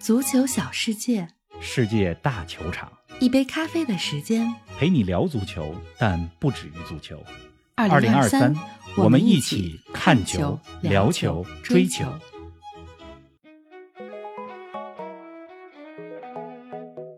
足球小世界，世界大球场，一杯咖啡的时间。陪你聊足球，但不止于足球。二零二三，我们一一起看球、聊球、追球。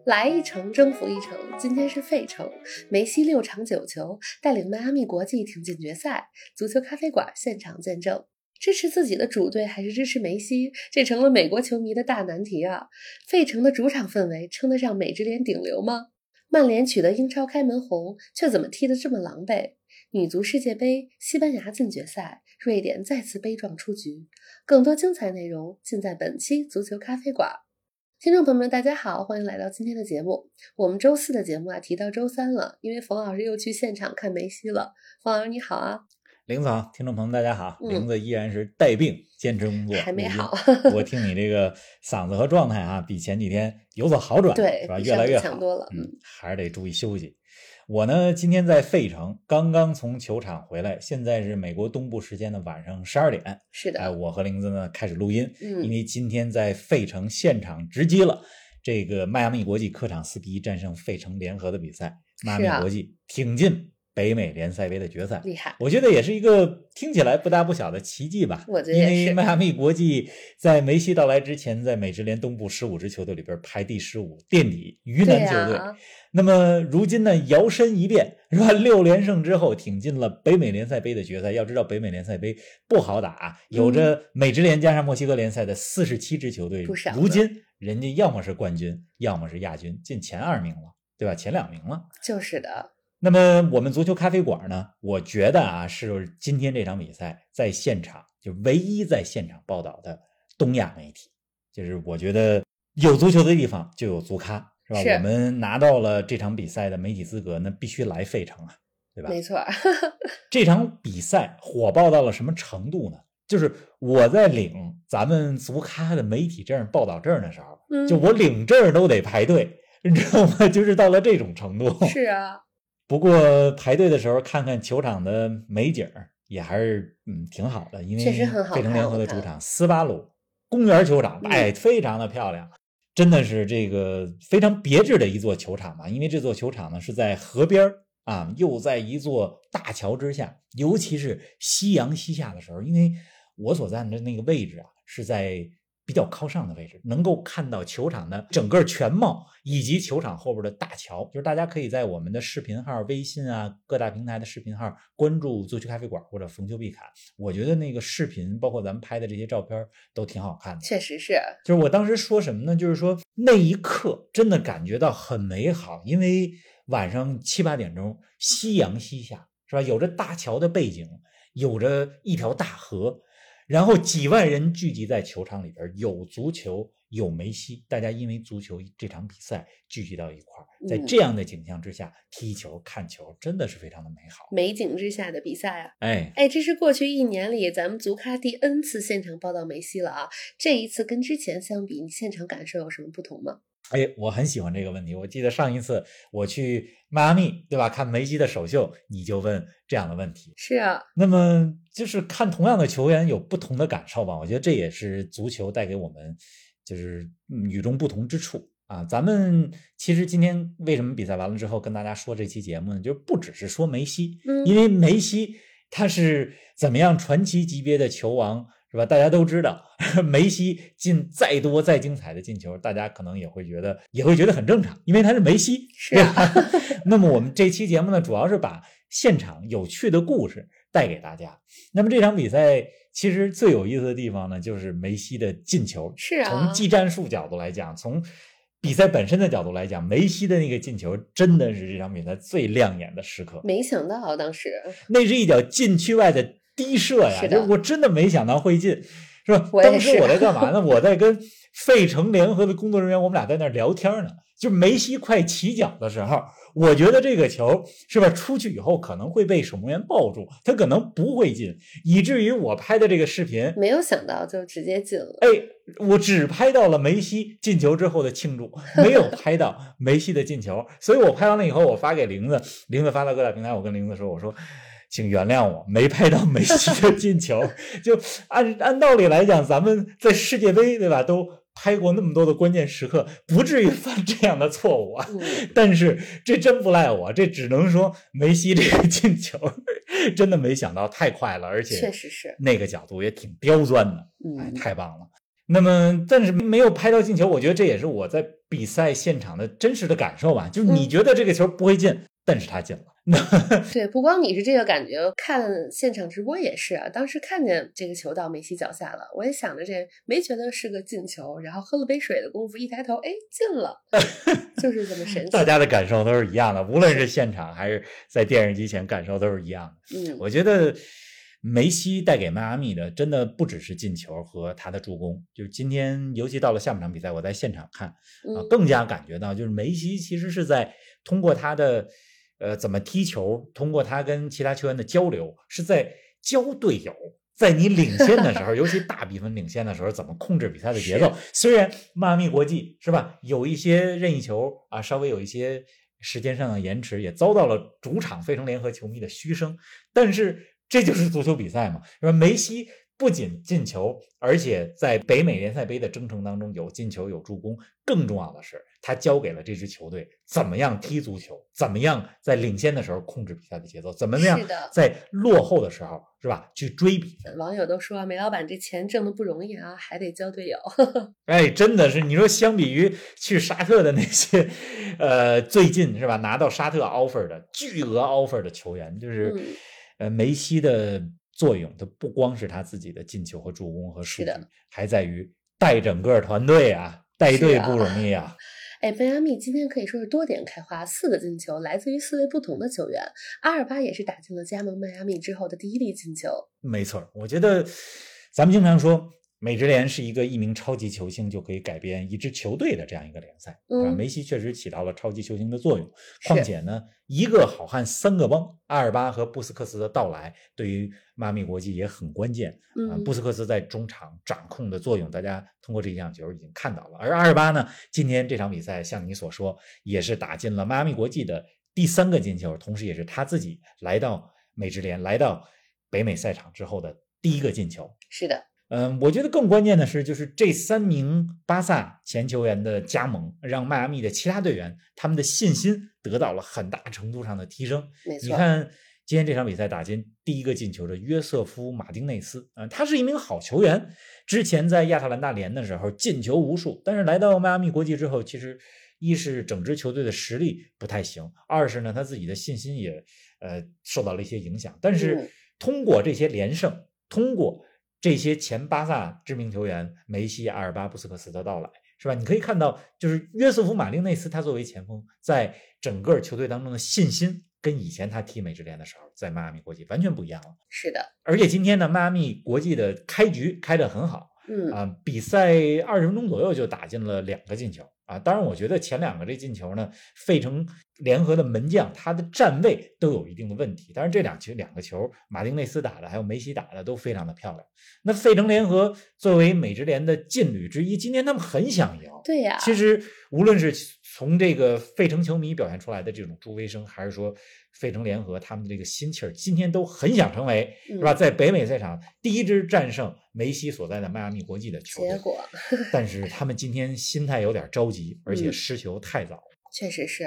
来一城征服一城，今天是费城，梅西六场九球，带领迈阿密国际挺进决赛。足球咖啡馆现场见证，支持自己的主队还是支持梅西，这成了美国球迷的大难题啊！费城的主场氛围称得上美职联顶流吗？曼联取得英超开门红，却怎么踢得这么狼狈？女足世界杯，西班牙进决赛，瑞典再次悲壮出局。更多精彩内容尽在本期足球咖啡馆。听众朋友们，大家好，欢迎来到今天的节目。我们周四的节目啊，提到周三了，因为冯老师又去现场看梅西了。冯老师你好啊，林子好，听众朋友们大家好，嗯林子依然是带病坚持工作，还没好 听你这个嗓子和状态啊，比前几天有所好转，是吧？对比上次越来越好强多了嗯，还是得注意休息。我呢，今天在费城，刚刚从球场回来，现在是美国东部时间的晚上十二点。是的，哎，我和玲子呢开始录音，嗯因为今天在费城现场直击了这个迈阿密国际客场四比一战胜费城联合的比赛，迈阿密国际挺进北美联赛杯的决赛，厉害，我觉得也是一个听起来不大不小的奇迹吧。我觉得因为迈阿密国际在梅西到来之前，在美职联东部十五支球队里边排第十五，垫底鱼对腩球队。啊，那么如今呢，摇身一变是吧？六连胜之后，挺进了北美联赛杯的决赛。要知道，北美联赛杯不好打啊，有着美职联加上墨西哥联赛的四十七支球队，嗯不少如今人家要么是冠军，要么是亚军，进前二名了，对吧？前两名了。就是的，那么我们足球咖啡馆呢？我觉得啊，是今天这场比赛在现场就唯一在现场报道的东亚媒体。就是我觉得有足球的地方就有足咖，是吧？是我们拿到了这场比赛的媒体资格，那必须来费城啊，对吧？没错儿，这场比赛火爆到了什么程度呢？就是我在领咱们足咖的媒体证报道证的时候，嗯就我领证都得排队，你知道吗？就是到了这种程度。是啊，不过排队的时候看看球场的美景儿也还是嗯挺好的，因为确实很好费城联合的主场斯巴鲁公园球场，嗯哎，非常的漂亮，真的是这个非常别致的一座球场吧。因为这座球场呢是在河边儿啊，又在一座大桥之下，尤其是夕阳西下的时候，因为我所在的那个位置啊是在。比较靠上的位置，能够看到球场的整个全貌，以及球场后边的大桥。就是大家可以在我们的视频号、微信啊各大平台的视频号关注“足球咖啡馆”或者“逢球必侃”。我觉得那个视频，包括咱们拍的这些照片，都挺好看的。确实是，就是我当时说什么呢？就是说那一刻真的感觉到很美好，因为晚上七八点钟，夕阳西下，是吧？有着大桥的背景，有着一条大河，然后几万人聚集在球场里边，有足球，有梅西，大家因为足球这场比赛聚集到一块儿，在嗯这样的景象之下踢球、看球，真的是非常的美好。美景之下的比赛啊。哎，哎，这是过去一年里咱们足咖第 N 次现场报道梅西了啊！这一次跟之前相比，你现场感受有什么不同吗？哎，我很喜欢这个问题。我记得上一次我去迈阿密，对吧？看梅西的首秀，你就问这样的问题。是啊，那么就是看同样的球员有不同的感受吧。我觉得这也是足球带给我们就是嗯与众不同之处啊。咱们其实今天为什么比赛完了之后跟大家说这期节目呢？就不只是说梅西，嗯因为梅西他是怎么样传奇级别的球王。是吧？大家都知道，梅西进再多再精彩的进球，大家可能也会觉得也会觉得很正常，因为他是梅西，是啊 那么我们这期节目呢，主要是把现场有趣的故事带给大家。那么这场比赛其实最有意思的地方呢，就是梅西的进球。是啊从技战术角度来讲，从比赛本身的角度来讲，梅西的那个进球真的是这场比赛最亮眼的时刻。没想到当时那是一脚禁区外的低射呀，就我真的没想到会进，是吧？是当时我在干嘛呢？我在跟费城联合的工作人员，我们俩在那儿聊天呢。就梅西快起脚的时候，我觉得这个球是吧，出去以后可能会被守门员抱住，他可能不会进，以至于我拍的这个视频，没有想到就直接进了，哎，我只拍到了梅西进球之后的庆祝，没有拍到梅西的进球，所以我拍完了以后，我发给玲子，玲子发到各大平台，我跟玲子说，我说。请原谅我没拍到梅西的进球，就按按道理来讲，咱们在世界杯对吧，都拍过那么多的关键时刻，不至于犯这样的错误啊。嗯，但是这真不赖我，这只能说梅西这个进球真的没想到太快了，而且确实是，那个角度也挺刁钻的，哎，嗯，太棒了。那么，但是没有拍到进球，我觉得这也是我在比赛现场的真实的感受吧。就是你嗯觉得这个球不会进，但是他进了。对，不光你是这个感觉，看现场直播也是啊。当时看见这个球到梅西脚下了，我也想着这没觉得是个进球，然后喝了杯水的功夫，一抬头，哎，进了，就是这么神奇。大家的感受都是一样的，无论是现场还是在电视机前，感受都是一样的。嗯，我觉得梅西带给迈阿密的，真的不只是进球和他的助攻。就是今天，尤其到了下半场比赛，我在现场看，啊，嗯更加感觉到，就是梅西其实是在通过他的呃怎么踢球，通过他跟其他球员的交流，是在教队友。在你领先的时候，尤其大比分领先的时候，怎么控制比赛的节奏？虽然迈阿密国际是吧，有一些任意球啊，稍微有一些时间上的延迟，也遭到了主场费城联合球迷的嘘声，但是这就是足球比赛嘛，是吧？梅西不仅进球，而且在北美联赛杯的征程当中有进球有助攻，更重要的是，他教给了这支球队怎么样踢足球，怎么样在领先的时候控制比赛的节奏，怎么样在落后的时候是吧去追比。网友都说梅老板这钱挣的不容易啊，还得交队友。哎，真的是，你说相比于去沙特的那些，呃，最近是吧拿到沙特 offer 的巨额 offer 的球员，就是、嗯呃梅西的作用，它不光是他自己的进球和助攻和数据还在于带整个团队啊，带队不容易啊。哎，迈阿密今天可以说是多点开花，四个进球来自于四位不同的球员。阿尔巴也是打进了加盟迈阿密之后的第一粒进球。没错，我觉得咱们经常说，美职联是一个一名超级球星就可以改变一支球队的这样一个联赛？嗯梅西确实起到了超级球星的作用。况且呢，一个好汉三个帮，阿尔巴和布斯克斯的到来对于迈阿密国际也很关键啊、嗯布斯克斯在中场掌控的作用，大家通过这一场球已经看到了。而阿尔巴呢，今天这场比赛像你所说，也是打进了迈阿密国际的第三个进球，同时也是他自己来到美职联、来到北美赛场之后的第一个进球。是的，嗯，我觉得更关键的是，就是这三名巴萨前球员的加盟，让迈阿密的其他队员他们的信心得到了很大程度上的提升。你看今天这场比赛打进第一个进球的约瑟夫·马丁内斯，啊、他是一名好球员，之前在亚特兰大联的时候进球无数，但是来到迈阿密国际之后，其实一是整支球队的实力不太行，二是呢他自己的信心也呃受到了一些影响。但是嗯通过这些连胜，通过这些前巴萨知名球员梅西、阿尔巴、布斯克斯的到来，是吧？你可以看到，就是约瑟夫·马丁内斯他作为前锋，在整个球队当中的信心，跟以前他踢美职联的时候，在迈阿密国际完全不一样了。是的，而且今天呢，迈阿密国际的开局开得很好嗯，啊，比赛二十分钟左右就打进了两个进球啊。当然，我觉得前两个这进球呢，费城联合的门将他的站位都有一定的问题。但是这两球两个球，马丁内斯打的还有梅西打的都非常的漂亮。那费城联合作为美职联的劲旅之一，今天他们很想赢。对呀、其实无论是从这个费城球迷表现出来的这种助威声，还是说费城联合他们的这个心气儿，今天都很想成为是吧，嗯在北美赛场第一支战胜梅西所在的迈阿密国际的球队。结果但是他们今天心态有点着急，而且嗯失球太早。确实是。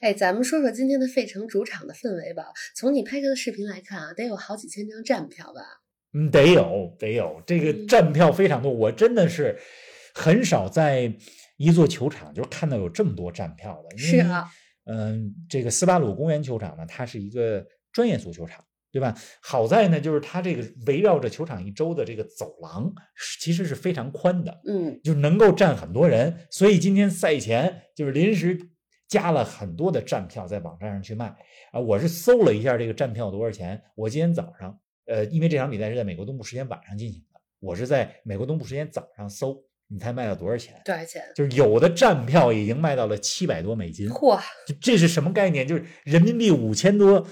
哎，咱们说说今天的费城主场的氛围吧。从你拍摄的视频来看啊，得有好几千张站票吧？嗯，得有得有，这个嗯站票非常多，我真的是很少在一座球场就看到有这么多站票的。因为是啊，嗯，这个斯巴鲁公园球场呢，它是一个专业足球场，对吧？好在呢，就是它这个围绕着球场一周的这个走廊其实是非常宽的，嗯，就能够站很多人。所以今天赛前就是临时加了很多的站票在网站上去卖啊。我是搜了一下这个站票多少钱，我今天早上，呃，因为这场比赛是在美国东部时间晚上进行的，我是在美国东部时间早上搜，你猜卖到多少钱？多少钱？就是有的站票已经卖到了七百多美金，嚯，这是什么概念？就是人民币五千多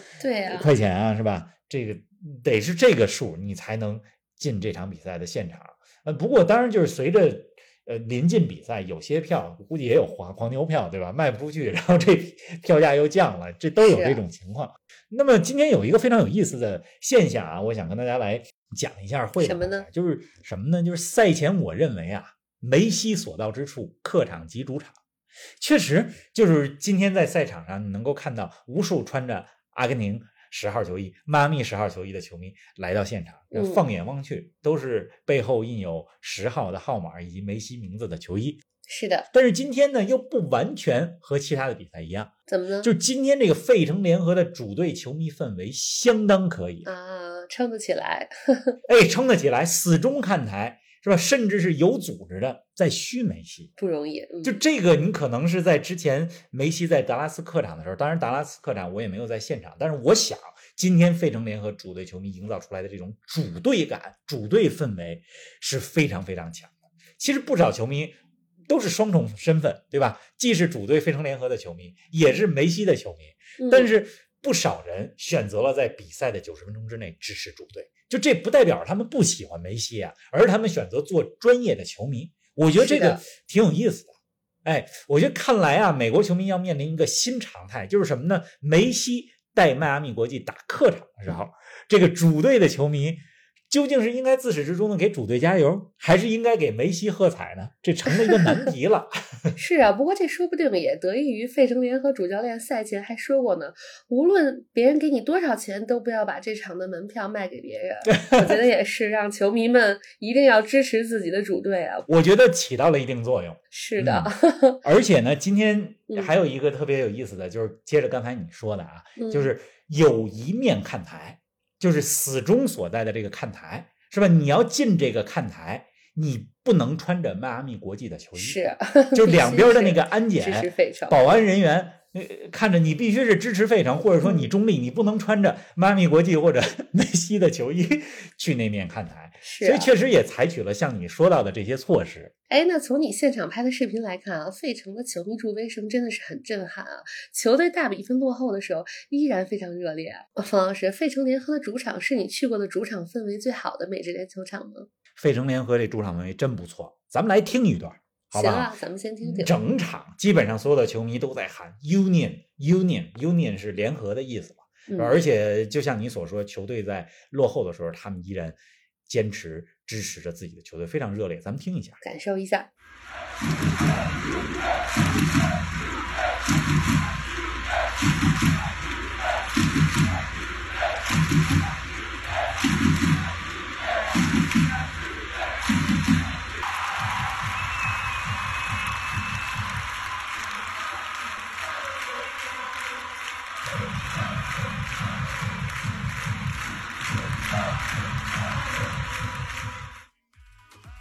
块钱啊，是吧？这个得是这个数，你才能进这场比赛的现场。呃，不过当然就是随着呃临近比赛，有些票估计也有黄黄牛票，对吧？卖不出去，然后这票价又降了，这都有这种情况。那么今天有一个非常有意思的现象啊，我想跟大家来讲一下会什么呢？就是什么呢？就是赛前我认为啊，梅西所到之处，客场即主场。确实，就是今天在赛场上，你能够看到无数穿着阿根廷十号球衣、迈阿密十号球衣的球迷来到现场。嗯放眼望去，都是背后印有十号的号码以及梅西名字的球衣。是的，但是今天呢，又不完全和其他的比赛一样，怎么呢？就今天这个费城联合的主队球迷氛围相当可以，啊，撑得起来。哎，撑得起来，死忠看台是吧？甚至是有组织的在虚梅西。不容易，嗯、就这个，你可能是在之前梅西在达拉斯客场的时候，当然达拉斯客场我也没有在现场，但是我想今天费城联合主队球迷营造出来的这种主队感、主队氛围是非常非常强的。其实不少球迷都是双重身份，对吧？既是主队费城联合的球迷，也是梅西的球迷。嗯但是不少人选择了在比赛的九十分钟之内支持主队，就这不代表他们不喜欢梅西啊，而是他们选择做专业的球迷。我觉得这个挺有意思的。哎，我觉得看来啊，美国球迷要面临一个新常态，就是什么呢？梅西带迈阿密国际打客场的时候，这个主队的球迷究竟是应该自始至终的给主队加油，还是应该给梅西喝彩呢？这成了一个难题了。是啊，不过这说不定也得益于费城联合主教练赛前还说过呢，无论别人给你多少钱，都不要把这场的门票卖给别人。我觉得也是，让球迷们一定要支持自己的主队啊。我觉得起到了一定作用。是的，而且呢，今天 嗯还有一个特别有意思的，就是接着刚才你说的啊，嗯就是有一面看台，就是死忠所在的这个看台，是吧？你要进这个看台，你不能穿着迈阿密国际的球衣，是，就 两边的那个安检。保安人员。呃，看着你必须是支持费城，或者说你中立，你不能穿着迈阿密国际或者 梅西的球衣去那面看台，是、啊，所以确实也采取了像你说到的这些措施。哎，那从你现场拍的视频来看啊，费城的球迷助威声真的是很震撼啊！球队大比分落后的时候，依然非常热烈。啊冯老师，费城联合的主场是你去过的主场氛围最好的美职联球场吗？费城联合这主场氛围真不错，咱们来听一段，好吧？行啊，咱们先听听。整场基本上所有的球迷都在喊 “Union Union Union” 是联合的意思嘛？嗯而且就像你所说，球队在落后的时候，他们依然坚持支持着自己的球队，非常热烈。咱们听一下。感受一下。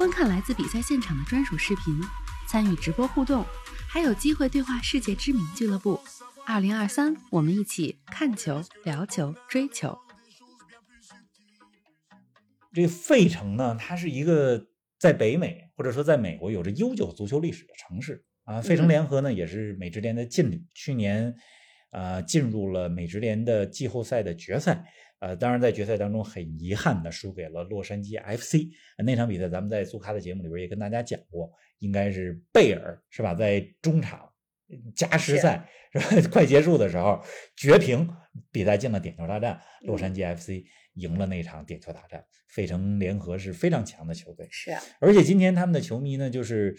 观看来自比赛现场的专属视频，参与直播互动，还有机会对话世界知名俱乐部。二零二三，我们一起看球、聊球、追球。这费城呢，它是一个在北美或者说在美国有着悠久足球历史的城市啊。费城联合呢，也是美职联的劲旅，去年呃进入了美职联的季后赛的决赛。呃，当然，在决赛当中很遗憾的输给了洛杉矶 FC。那场比赛咱们在苏咖的节目里边也跟大家讲过，应该是贝尔是吧？在中场加时赛是吧？快结束的时候绝平，比赛进了点球大战，洛杉矶 FC 赢了那场点球大战。费城联合是非常强的球队，是啊，而且今天他们的球迷呢，就是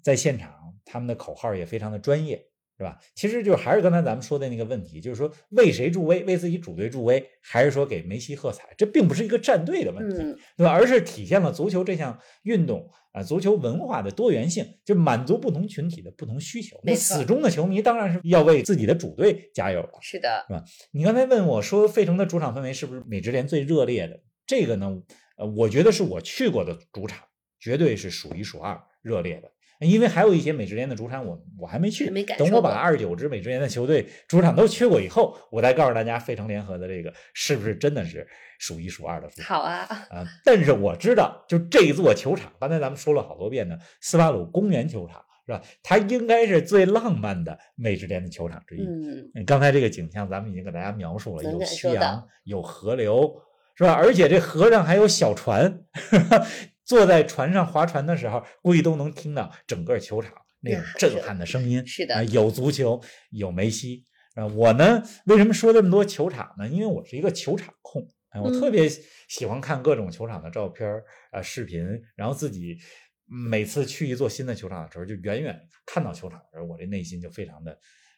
在现场，他们的口号也非常的专业。是吧？其实就还是刚才咱们说的那个问题，就是说为谁助威，为自己主队助威，还是说给梅西喝彩？这并不是一个站队的问题，嗯，对吧？而是体现了足球这项运动啊，足球文化的多元性，就满足不同群体的不同需求。那死忠的球迷当然是要为自己的主队加油了。是的，是吧你刚才问我说，费城的主场氛围是不是美职联最热烈的？这个呢，呃，我觉得是我去过的主场，绝对是数一数二热烈的。因为还有一些美职联的主场我，我还没去。没等我把过二十九支美职联的球队主场都去过以后，我再告诉大家，费城联合的这个是不是真的是数一数二的主场好啊，啊？但是我知道，就这座球场，刚才咱们说了好多遍的斯巴鲁公园球场，是吧？它应该是最浪漫的美职联的球场之一。嗯，刚才这个景象咱们已经给大家描述了，有夕阳，有河流，是吧？而且这河上还有小船，坐在船上划船的时候，估计都能听到整个球场那种震撼的声音。是的啊，有足球，有梅西。啊，我呢，为什么说这么多球场呢？因为我是一个球场控，哎，我嗯特别喜欢看各种球场的照片儿啊、视频，然后自己每次去一座新的球场的时候，就远远看到球场的时候，我这内心就非常的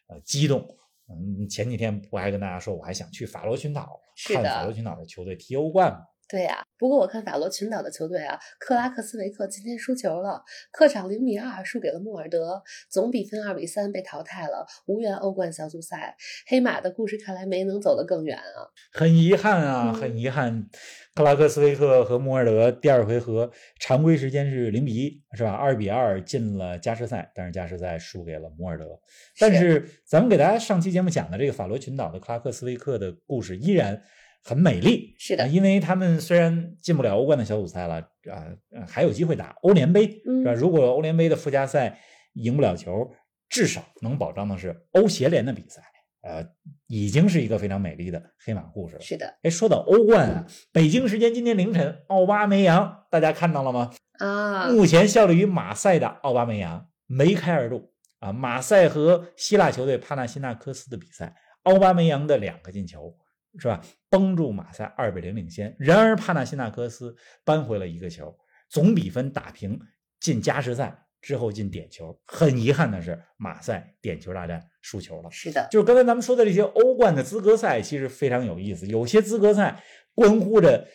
呃激动。嗯，前几天我还跟大家说，我还想去法罗群岛看法罗群岛的球队踢欧冠嘛。对呀、不过我看法罗群岛的球队啊，克拉克斯维克今天输球了，客场零比二输给了莫尔德，总比分二比三被淘汰了，无缘欧冠小组赛。黑马的故事看来没能走得更远啊。很遗憾啊，嗯很遗憾，克拉克斯维克和莫尔德第二回合常规时间是零比一，是吧？二比二进了加时赛，但是加时赛输给了穆尔德。但是咱们给大家上期节目讲的这个法罗群岛的克拉克斯维克的故事依然很美丽，是的啊因为他们虽然进不了欧冠的小组赛了，啊、呃还有机会打欧联杯，是吧？嗯如果欧联杯的附加赛赢不了球，至少能保障的是欧协联的比赛，呃，已经是一个非常美丽的黑马故事了。是的哎，说到欧冠啊，北京时间今天凌晨，奥巴梅扬，大家看到了吗？啊，目前效力于马赛的奥巴梅扬梅开二度啊！马赛和希腊球队帕纳辛纳科斯的比赛，奥巴梅扬的两个进球是吧？帮助马赛二比零领先。然而帕纳西纳科斯扳回了一个球，总比分打平，进加时赛之后进点球。很遗憾的是，马赛点球大战输球了。是的，就是刚才咱们说的这些欧冠的资格赛，其实非常有意思。有些资格赛关乎着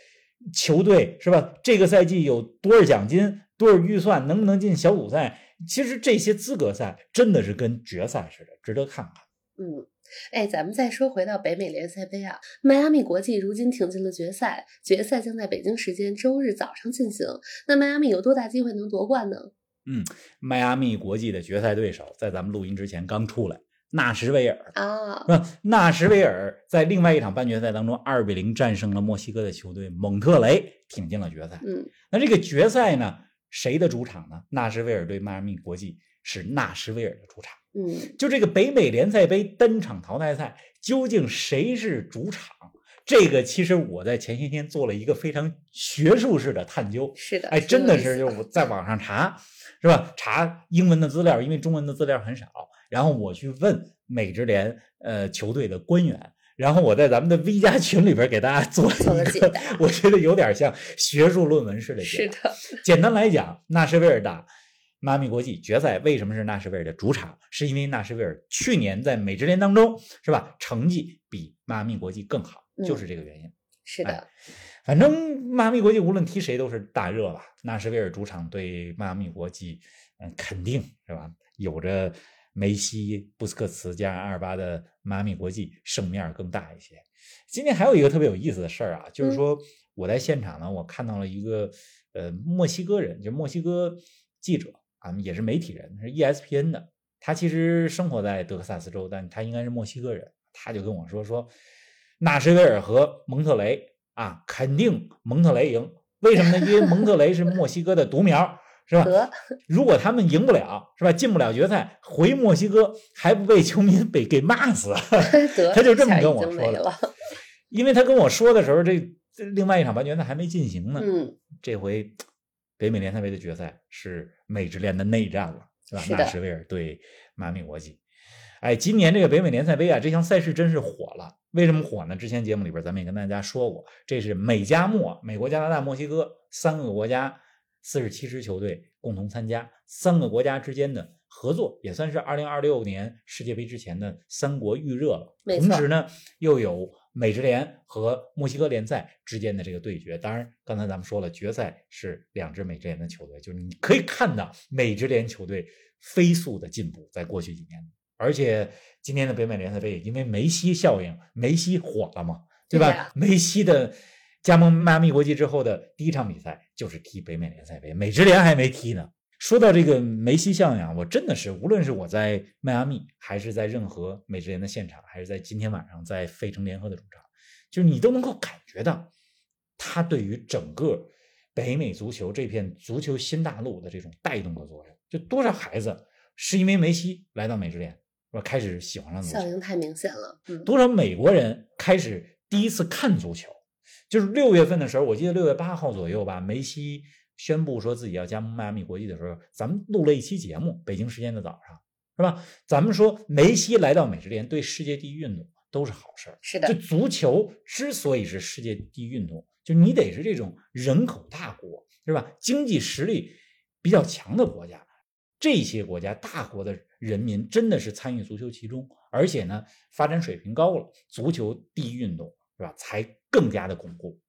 球队是吧？这个赛季有多少奖金、多少预算，能不能进小组赛？其实这些资格赛真的是跟决赛似的，值得看看。嗯。哎，咱们再说回到北美联赛杯啊，迈阿密国际如今挺进了决赛，决赛将在北京时间周日早上进行。那迈阿密有多大机会能夺冠呢？嗯迈阿密国际的决赛对手在咱们录音之前刚出来，纳什维尔。啊，那纳什维尔在另外一场半决赛当中，二比零战胜了墨西哥的球队蒙特雷，挺进了决赛。嗯，那这个决赛呢，谁的主场呢？纳什维尔对迈阿密国际是纳什维尔的主场。嗯，就这个北美联赛杯单场淘汰赛，究竟谁是主场？这个其实我在前些天做了一个非常学术式的探究。是的，哎，真的是，就我在网上查，是吧？查英文的资料，因为中文的资料很少，然后我去问美职联呃球队的官员，然后我在咱们的 V 加群里边给大家做做了一个我觉得有点像学术论文似的解是。的，简单来讲，纳什维尔打迈阿密国际决赛为什么是纳什维尔的主场？是因为纳什维尔去年在美职联当中是吧，成绩比迈阿密国际更好，嗯就是这个原因。哎是的，反正迈阿密国际无论踢谁都是大热吧。纳什维尔主场对迈阿密国际，嗯，肯定是吧？有着梅西、布斯克茨加上阿尔巴的迈阿密国际胜面更大一些。今天还有一个特别有意思的事儿啊，就是说我在现场呢，我看到了一个呃墨西哥人，就墨西哥记者啊，也是媒体人，是 ESPN 的。他其实生活在德克萨斯州，但他应该是墨西哥人。他就跟我说说，纳什维尔和蒙特雷啊，肯定蒙特雷赢。为什么呢？因为蒙特雷是墨西哥的独苗，是吧？如果他们赢不了，是吧？进不了决赛，回墨西哥还不被球迷 被给骂死？他就这么跟我说的。因为他跟我说的时候，这这另外一场半决赛还没进行呢。嗯，这回北美联赛杯的决赛是美职联的内战了，是吧？纳什维尔对迈阿密国际。哎，今年这个北美联赛杯啊，这项赛事真是火了。为什么火呢？之前节目里边咱们也跟大家说过，这是美加墨，美国、加拿大、墨西哥三个国家四十七支球队共同参加，三个国家之间的合作，也算是二零二六年世界杯之前的三国预热了。同时呢，又有美职联和墨西哥联赛之间的这个对决。当然，刚才咱们说了，决赛是两支美职联的球队，就是你可以看到美职联球队飞速的进步，在过去几年。而且今年的北美联赛杯也因为梅西效应，梅西火了嘛，对吧？梅西的加盟迈阿密国际之后的第一场比赛就是踢北美联赛杯，美职联还没踢呢。说到这个梅西效应啊，我真的是无论是我在迈阿密，还是在任何美职联的现场，还是在今天晚上在费城联合的主场，就是你都能够感觉到他对于整个北美足球这片足球新大陆的这种带动的作用。就多少孩子是因为梅西来到美职联，是吧？开始喜欢上足球，效应太明显了。嗯，多少美国人开始第一次看足球，就是六月份的时候，我记得六月八号左右吧，梅西宣布说自己要加盟迈阿密国际的时候，咱们录了一期节目，北京时间的早上，是吧？咱们说梅西来到美职联对世界第一运动都是好事儿。是的就，足球之所以是世界第一运动，就你得是这种人口大国，是吧？经济实力比较强的国家，这些国家大国的人民真的是参与足球其中，而且呢，发展水平高了，足球第一运动是吧？才更加的巩固。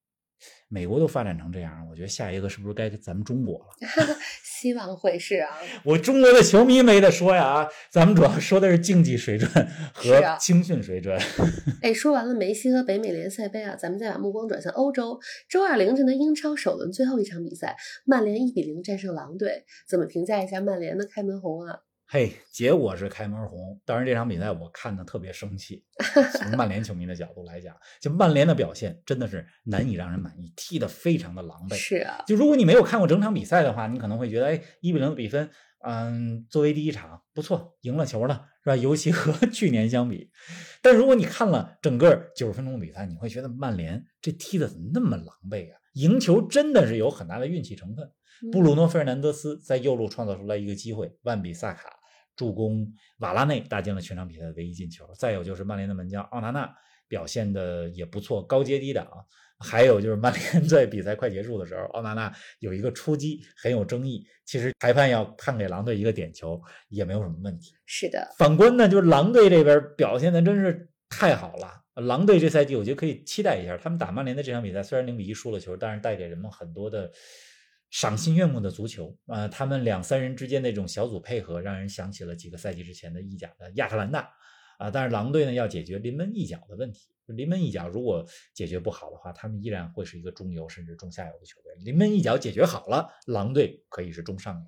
美国都发展成这样，我觉得下一个是不是该咱们中国了？希望会是啊。我中国的球迷没得说呀啊，咱们主要说的是竞技水准和青训水准。哎，说完了梅西和北美联赛杯啊，咱们再把目光转向欧洲。周二凌晨的英超首轮最后一场比赛，曼联一比零战胜狼队。怎么评价一下曼联的开门红啊？嘿，结果是开门红。当然，这场比赛我看的特别生气。从曼联球迷的角度来讲，就曼联的表现真的是难以让人满意，踢得非常的狼狈。是啊，就如果你没有看过整场比赛的话，你可能会觉得，哎，一比零的比分，嗯，作为第一场不错，赢了球了，是吧？尤其和 去年相比。但如果你看了整个九十分钟的比赛，你会觉得曼联这踢的怎么那么狼狈啊？赢球真的是有很大的运气成分。布鲁诺·费尔南德斯在右路创造出来一个机会，万比萨卡助攻瓦拉内打进了全场比赛的唯一进球。再有就是曼联的门将奥纳纳表现的也不错，高接低挡。还有就是曼联在比赛快结束的时候，奥纳纳有一个出击很有争议，其实裁判要判给狼队一个点球也没有什么问题。是的，反观呢，就是狼队这边表现的真是太好了。狼队这赛季我觉得可以期待一下，他们打曼联的这场比赛虽然零比一输了球，但是带给人们很多的赏心悦目的足球啊、呃他们两三人之间那种小组配合，让人想起了几个赛季之前的意甲的亚特兰大啊、但是狼队呢要解决临门一脚的问题，临门一脚如果解决不好的话，他们依然会是一个中游甚至中下游的球队。临门一脚解决好了，狼队可以是中上游。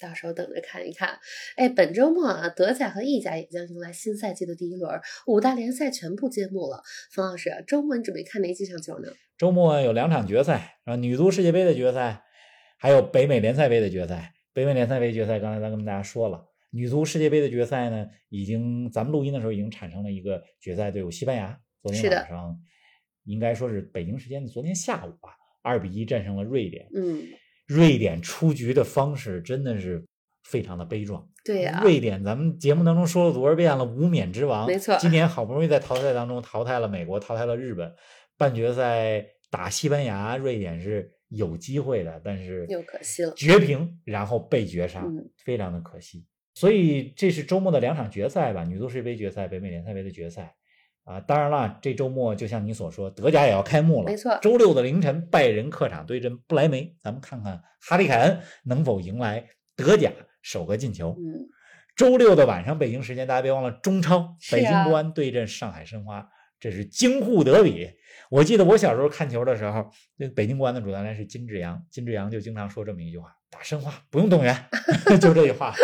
到时候等着看一看。哎，本周末啊，德甲和意甲也将迎来新赛季的第一轮，五大联赛全部揭幕了。冯老师，周末你准备看哪几场球呢？周末有两场决赛啊，女足世界杯的决赛，还有北美联赛杯的决赛。北美联赛杯决赛，刚才咱跟大家说了，女足世界杯的决赛呢，已经咱们录音的时候已经产生了一个决赛队伍，西班牙昨天晚上应该说是北京时间的昨天下午吧，二比一战胜了瑞典。嗯，瑞典出局的方式真的是非常的悲壮。对呀、瑞典，咱们节目当中说了多少遍了，无冕之王。没错今年好不容易在淘汰赛当中淘汰了美国，淘汰了日本，半决赛打西班牙，瑞典是有机会的，但是又可惜了绝平，然后被绝杀，嗯非常的可惜。所以这是周末的两场决赛吧，女足世界杯决赛、北美联赛杯的决赛。啊，当然了，这周末就像你所说，德甲也要开幕了。没错周六的凌晨，拜仁客场对阵不莱梅，咱们看看哈利凯恩能否迎来德甲首个进球。嗯，周六的晚上，北京时间，大家别忘了中超，北京国安对阵上海申花，这是京沪德比。我记得我小时候看球的时候，那北京国安的主教练是金志扬，金志扬就经常说这么一句话：“打申花不用动员。”就这句话。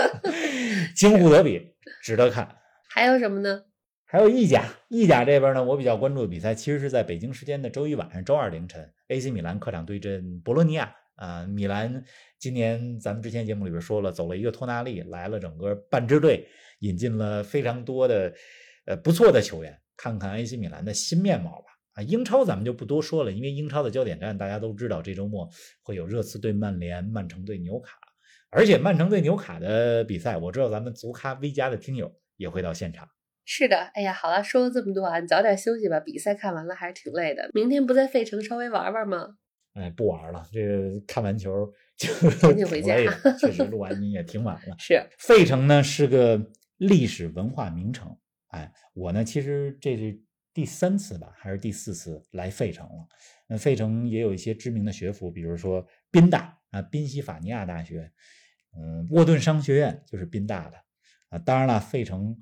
京沪德比值得看。还有什么呢？还有意甲，意甲这边呢，我比较关注的比赛其实是在北京时间的周一晚上、周二凌晨，AC 米兰客场对阵博洛尼亚。啊、米兰今年咱们之前节目里边说了，走了一个托纳利，来了整个半支队，引进了非常多的呃不错的球员，看看 AC 米兰的新面貌吧。啊，英超咱们就不多说了，因为英超的焦点战大家都知道，这周末会有热刺对曼联、曼城对纽卡，而且曼城对纽卡的比赛，我知道咱们足咖 V 加的听友也会到现场。是的，哎呀，好了，说了这么多啊，你早点休息吧。比赛看完了还是挺累的，明天不在费城稍微玩玩吗？哎，不玩了，这个看完球就赶紧回家 确实录完音也挺晚了。是，费城呢是个历史文化名城，哎，我呢其实这是第三次吧，还是第四次来费城了。那费城也有一些知名的学府，比如说宾大啊，宾夕法尼亚大学，嗯，沃顿商学院就是宾大的啊。当然了，费城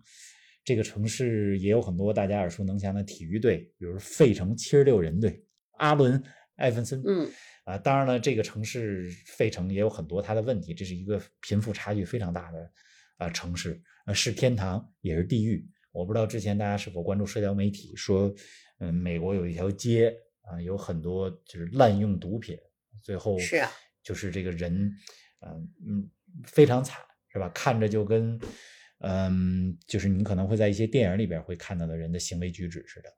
这个城市也有很多大家耳熟能详的体育队，比如费城七十六人队，阿伦·艾弗森，嗯，啊，当然了，这个城市费城也有很多它的问题，这是一个贫富差距非常大的啊、城市，呃，是天堂也是地狱。我不知道之前大家是否关注社交媒体，说，嗯，美国有一条街啊、有很多就是滥用毒品，最后是啊，就是这个人，嗯、嗯，非常惨，是吧？看着就跟，嗯，就是你可能会在一些电影里边会看到的人的行为举止似的，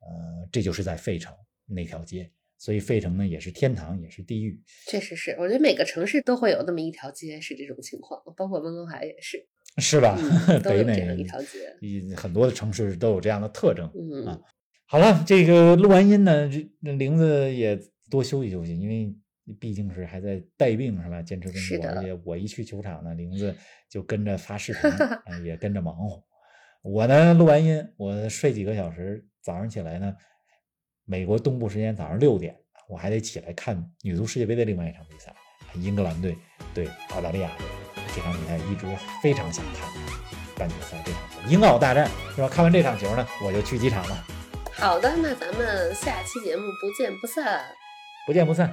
呃，这就是在费城那条街，所以费城呢也是天堂，也是地狱。确实是，我觉得每个城市都会有那么一条街是这种情况，包括温哥华也是，是吧？嗯、北美一条街。很多的城市都有这样的特征。嗯啊好了，这个录完音呢，这那玲子也多休息休息，因为毕竟是还在带病是吧？坚持工作，而且我一去球场呢，玲子就跟着发视频，呃也跟着忙活。我呢，录完音，我睡几个小时，早上起来呢，美国东部时间早上六点，我还得起来看女足世界杯的另外一场比赛，英格兰队对澳大利亚队这场比赛，一直非常想看半决赛这场球，英澳大战是吧？看完这场球呢，我就去机场了，好的，那咱们下期节目不见不散。不见不散。